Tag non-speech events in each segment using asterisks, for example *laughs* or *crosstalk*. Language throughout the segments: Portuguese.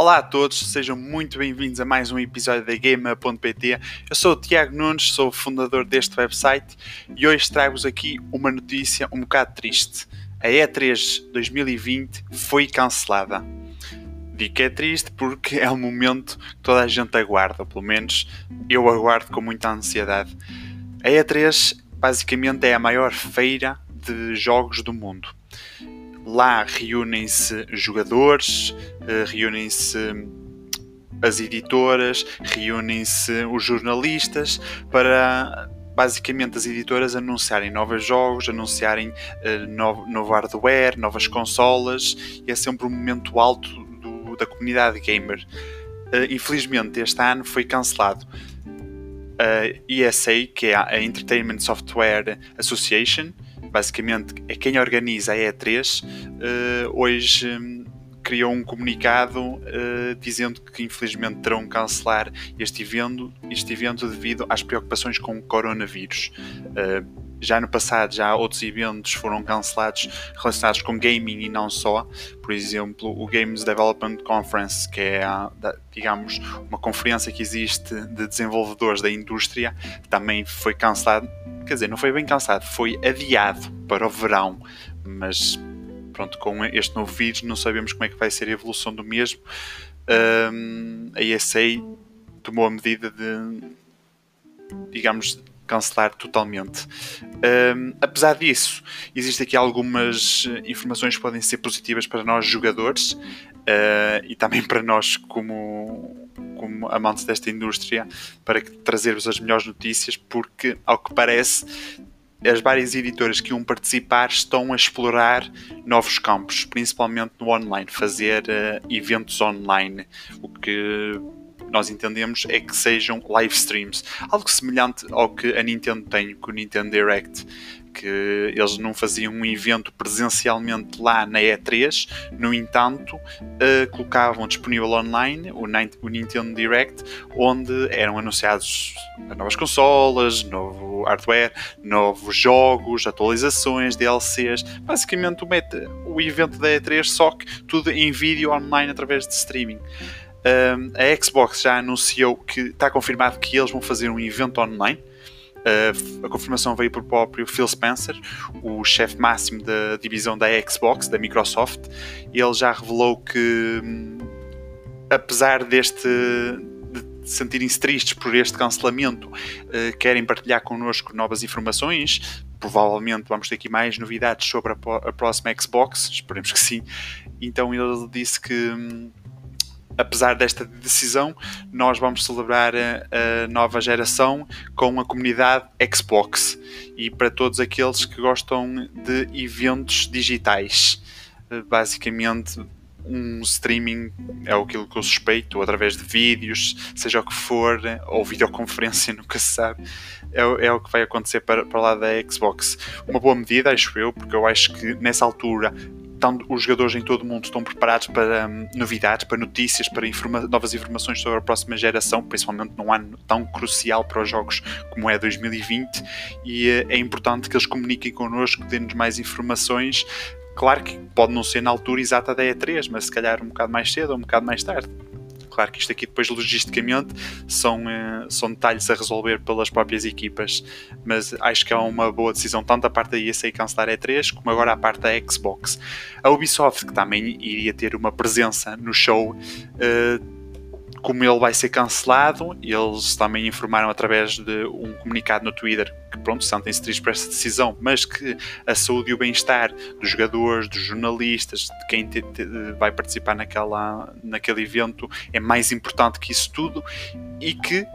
Olá a todos, sejam muito bem-vindos a mais um episódio da Gamer.pt. Eu sou o Tiago Nunes, sou o fundador deste website e hoje trago-vos aqui uma notícia um bocado triste. A E3 2020 foi cancelada. Digo que é triste porque é um momento que toda a gente aguarda, pelo menos eu aguardo com muita ansiedade. A E3 basicamente é a maior feira de jogos do mundo Lá reúnem-se jogadores, reúnem-se as editoras, reúnem-se os jornalistas para basicamente as editoras anunciarem novos jogos, anunciarem uh, novo, novo, hardware, novas consolas e é sempre um momento alto do, da comunidade gamer. Uh, infelizmente este ano foi cancelado. A ESA, que é a Entertainment Software Association, basicamente é quem organiza a E3, uh, eh, hoje um, criou um comunicado uh, dizendo que infelizmente terão que cancelar este evento, este evento devido às preocupações com o coronavírus. Uh, já no passado, já outros eventos foram cancelados relacionados com gaming e não só. Por exemplo, o Games Development Conference, que é, digamos, uma conferência que existe de desenvolvedores da indústria, também foi cancelado. Quer dizer, não foi bem cancelado, foi adiado para o verão. Mas, pronto, com este novo vírus, não sabemos como é que vai ser a evolução do mesmo. Um, a ESA tomou a medida de, digamos, cancelar totalmente. Um, apesar disso, existem aqui algumas informações que podem ser positivas para nós jogadores uh, e também para nós como, como amantes desta indústria para trazer-vos as melhores notícias, porque, ao que parece, as várias editoras que iam participar estão a explorar novos campos, principalmente no online, fazer uh, eventos online, o que nós entendemos é que sejam live streams. Algo semelhante ao que a Nintendo tem com o Nintendo Direct, que eles não faziam um evento presencialmente lá na E3, no entanto, uh, colocavam disponível online o, o, Nintendo Direct, onde eram anunciados novas consolas, novo hardware, novos jogos, atualizações, DLCs, basicamente o, meta, o evento da E3, só que tudo em vídeo online através de streaming. Um, a Xbox já anunciou que está confirmado que eles vão fazer um evento online. Uh, a confirmação veio por próprio Phil Spencer, o chefe máximo da divisão da Xbox, da Microsoft. Ele já revelou que, hum, apesar deste de sentirem-se tristes por este cancelamento, uh, querem partilhar connosco novas informações. Provavelmente vamos ter aqui mais novidades sobre a, a próxima Xbox, esperemos que sim. Então ele disse que hum, apesar desta decisão, nós vamos celebrar a, a, nova geração com a comunidade Xbox e para todos aqueles que gostam de eventos digitais. Eh, basicamente, um streaming é aquilo que eu suspeito, através de vídeos, seja o que for, ou videoconferência, *laughs* nunca se sabe, é, é o que vai acontecer para, para lá da Xbox. Uma boa medida, acho eu, porque eu acho que nessa altura estão, os jogadores em todo o mundo estão preparados para um, novidades, para notícias, para informa novas informações sobre a próxima geração, principalmente num ano tão crucial para os jogos como é 2020, e uh, é importante que eles comuniquem connosco, dêem-nos mais informações. Claro que pode não ser na altura exata da E3, mas se calhar um bocado mais cedo ou um bocado mais tarde. Claro que isto aqui depois logisticamente são, uh, são detalhes a resolver pelas próprias equipas, mas acho que é uma boa decisão tanto da parte da ESA cancelar E3 como agora a parte da Xbox. A Ubisoft, que também iria ter uma presença no show, uh, como ele vai ser cancelado, eles também informaram através de um comunicado no Twitter que, pronto, sentem-se tristes por essa decisão, mas que a saúde e o bem-estar dos jogadores, dos jornalistas, de quem te, te, vai participar naquela, naquele evento é mais importante que isso tudo e que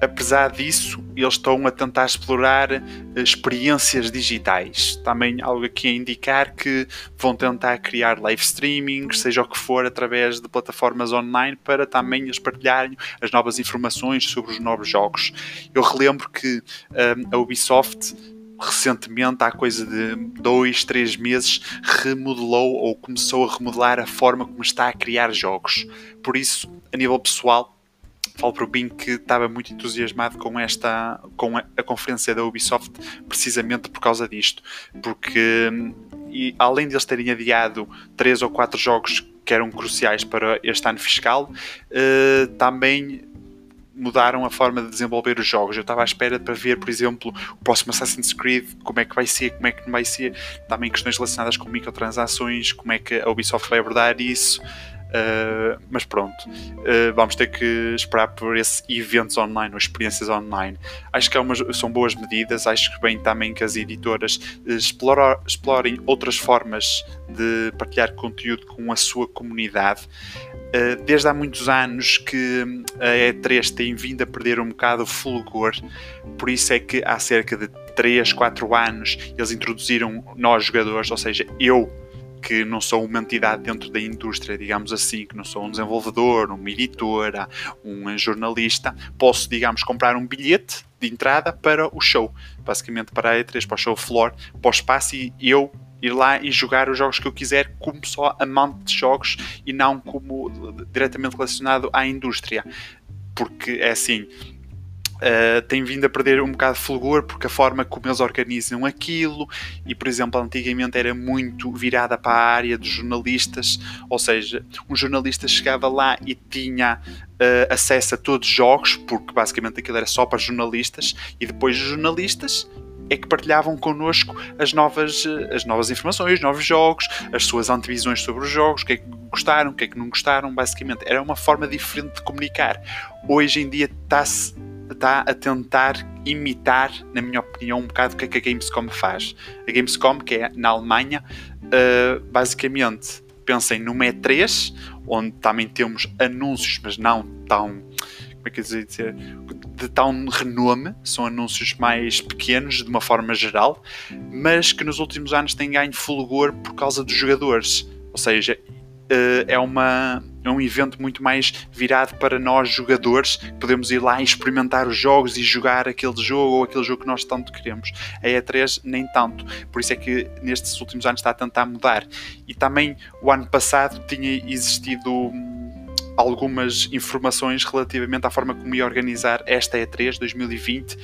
apesar disso, eles estão a tentar explorar eh, experiências digitais. Também algo aqui a indicar que vão tentar criar live streaming, seja o que for, através de plataformas online, para também eles partilharem as novas informações sobre os novos jogos. Eu relembro que um, eh, a Ubisoft recentemente, há coisa de dois, três meses, remodelou ou começou a remodelar a forma como está a criar jogos. Por isso, a nível pessoal, falo para o Bing que estava muito entusiasmado com esta com a, a, conferência da Ubisoft precisamente por causa disto porque e, além de eles terem adiado três ou quatro jogos que eram cruciais para este ano fiscal, uh, também mudaram a forma de desenvolver os jogos. Eu estava à espera para ver, por exemplo, o próximo Assassin's Creed, como é que vai ser, como é que não vai ser, também questões relacionadas com microtransações, como é que a Ubisoft vai abordar isso. Uh, mas pronto, uh, vamos ter que esperar por esses eventos online ou experiências online. Acho que é umas, são boas medidas. Acho que bem também que as editoras explora, explorem outras formas de partilhar conteúdo com a sua comunidade. Uh, desde há muitos anos que a E3 tem vindo a perder um bocado o fulgor, por isso é que há cerca de 3, 4 anos eles introduziram nós jogadores, ou seja, eu que não sou uma entidade dentro da indústria, digamos assim, que não sou um desenvolvedor, uma editora, um jornalista, posso, digamos, comprar um bilhete de entrada para o show, basicamente para a E3, para o show floor, para o espaço e eu ir lá e jogar os jogos que eu quiser como só amante de jogos e não como diretamente relacionado à indústria. Porque é assim, Uh, tem vindo a perder um bocado de fulgor porque a forma como eles organizam aquilo e por exemplo antigamente era muito virada para a área dos jornalistas ou seja, um jornalista chegava lá e tinha uh, acesso a todos os jogos porque basicamente aquilo era só para jornalistas e depois os jornalistas é que partilhavam connosco as novas, eh, as novas informações, os novos jogos, as suas antevisões sobre os jogos, o que é que gostaram, o que é que não gostaram, basicamente. Era uma forma diferente de comunicar. Hoje em dia está-se está a tentar imitar, na minha opinião, um bocado o que, é que a Gamescom faz. A Gamescom, que é na Alemanha, uh, basicamente pensem numa E3, onde também temos anúncios, mas não tão. Como é que eu dizer? De tão renome, são anúncios mais pequenos, de uma forma geral, mas que nos últimos anos têm ganho fulgor por causa dos jogadores. Ou seja, uh, é, uma, é um evento muito mais virado para nós jogadores, que podemos ir lá e experimentar os jogos e jogar aquele jogo ou aquele jogo que nós tanto queremos. A E3 nem tanto, por isso é que nestes últimos anos está a tentar mudar. E também o ano passado tinha existido hum, algumas informações relativamente à forma como ia organizar esta E3 2020,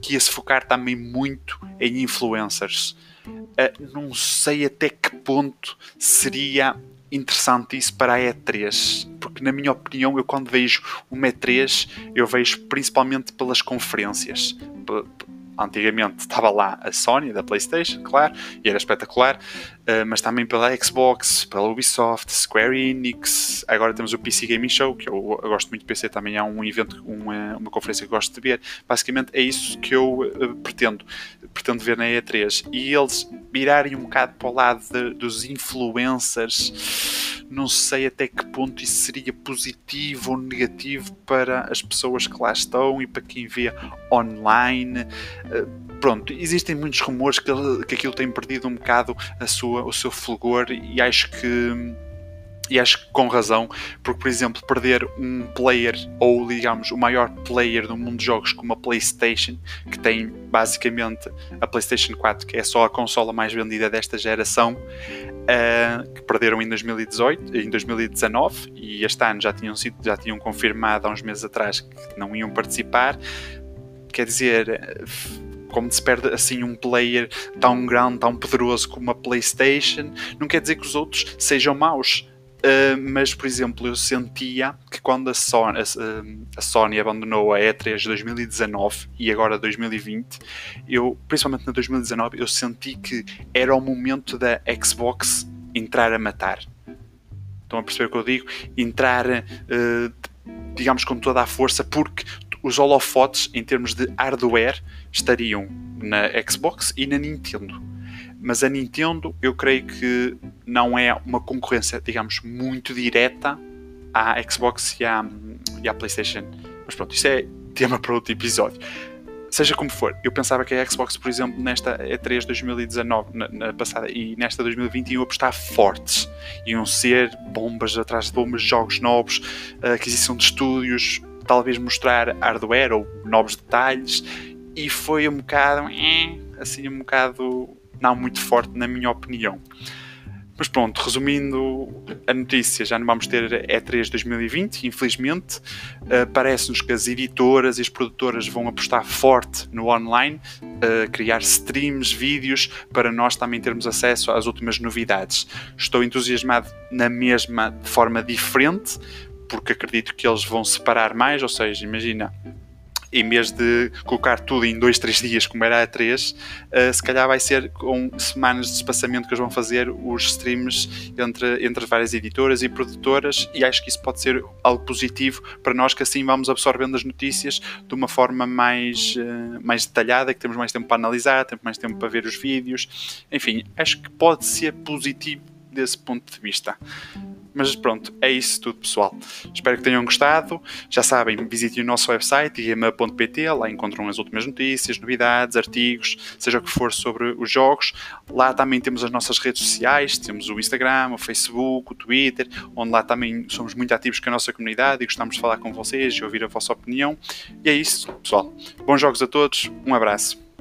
que ia se focar também muito em influencers. Uh, não sei até que ponto seria interessante isso para a E3, porque na minha opinião, eu quando vejo uma E3, eu vejo principalmente pelas conferências. Antigamente estava lá a Sony da PlayStation, claro, e era espetacular, eh, mas também pela Xbox, pela Ubisoft, Square Enix. Agora temos o PC Gaming Show, que eu, gosto muito de PC, também é um evento, uma, uma conferência que gosto de ver. Basicamente é isso que eu uh, pretendo, pretendo ver na E3. E eles virarem um bocado para o lado de, dos influencers, não sei até que ponto isso seria positivo ou negativo para as pessoas que lá estão e para quem vê online. Uh, pronto, existem muitos rumores que, que aquilo tem perdido um bocado a sua, o seu fulgor e acho que e acho que com razão, porque, por exemplo, perder um player, ou digamos, o maior player do mundo de jogos como a PlayStation, que tem basicamente a PlayStation 4, que é só a consola mais vendida desta geração, uh, que perderam em 2018, em 2019, e este ano já tinham, sido, já tinham confirmado há uns meses atrás que não iam participar. Quer dizer, como se perde assim um player tão grande, tão poderoso como a PlayStation, não quer dizer que os outros sejam maus. Uh, mas, por exemplo, eu sentia que quando a Sony, a, a Sony abandonou a E3 2019 e agora 2020, eu, principalmente na 2019, eu senti que era o momento da Xbox entrar a matar. Estão a perceber o que eu digo? Entrar, uh, digamos, com toda a força, porque os holofotes, em termos de hardware, estariam na Xbox e na Nintendo. Mas a Nintendo, eu creio que não é uma concorrência, digamos, muito direta à Xbox e à, e à PlayStation. Mas pronto, isso é tema para outro episódio. Seja como for, eu pensava que a Xbox, por exemplo, nesta E3 2019, na, na passada, e nesta 2020 iam apostar fortes. Iam ser bombas atrás de bombas, jogos novos, aquisição de estúdios, talvez mostrar hardware ou novos detalhes e foi um bocado assim um bocado não muito forte na minha opinião Mas pronto, resumindo a notícia, já não vamos ter E3 2020, infelizmente. Uh, Parece-nos que as editoras e as produtoras vão apostar forte no online, uh, criar streams, vídeos, para nós também termos acesso às últimas novidades. Estou entusiasmado na mesma, de forma diferente, porque acredito que eles vão separar mais, ou seja, imagina em vez de colocar tudo em dois, três dias, como era a 3, uh, se calhar vai ser com semanas de espaçamento que eles vão fazer os streams entre, entre várias editoras e produtoras, e acho que isso pode ser algo positivo para nós, que assim vamos absorvendo as notícias de uma forma mais, uh, mais detalhada, que temos mais tempo para analisar, temos mais tempo para ver os vídeos, enfim, acho que pode ser positivo desse ponto de vista. Mas pronto, é isso tudo, pessoal. Espero que tenham gostado. Já sabem, visitem o nosso website, igma.pt, lá encontram as últimas notícias, novidades, artigos, seja o que for sobre os jogos. Lá também temos as nossas redes sociais, temos o Instagram, o Facebook, o Twitter, onde lá também somos muito ativos com a nossa comunidade e gostamos de falar com vocês e ouvir a vossa opinião. E é isso, pessoal. Bons jogos a todos, um abraço.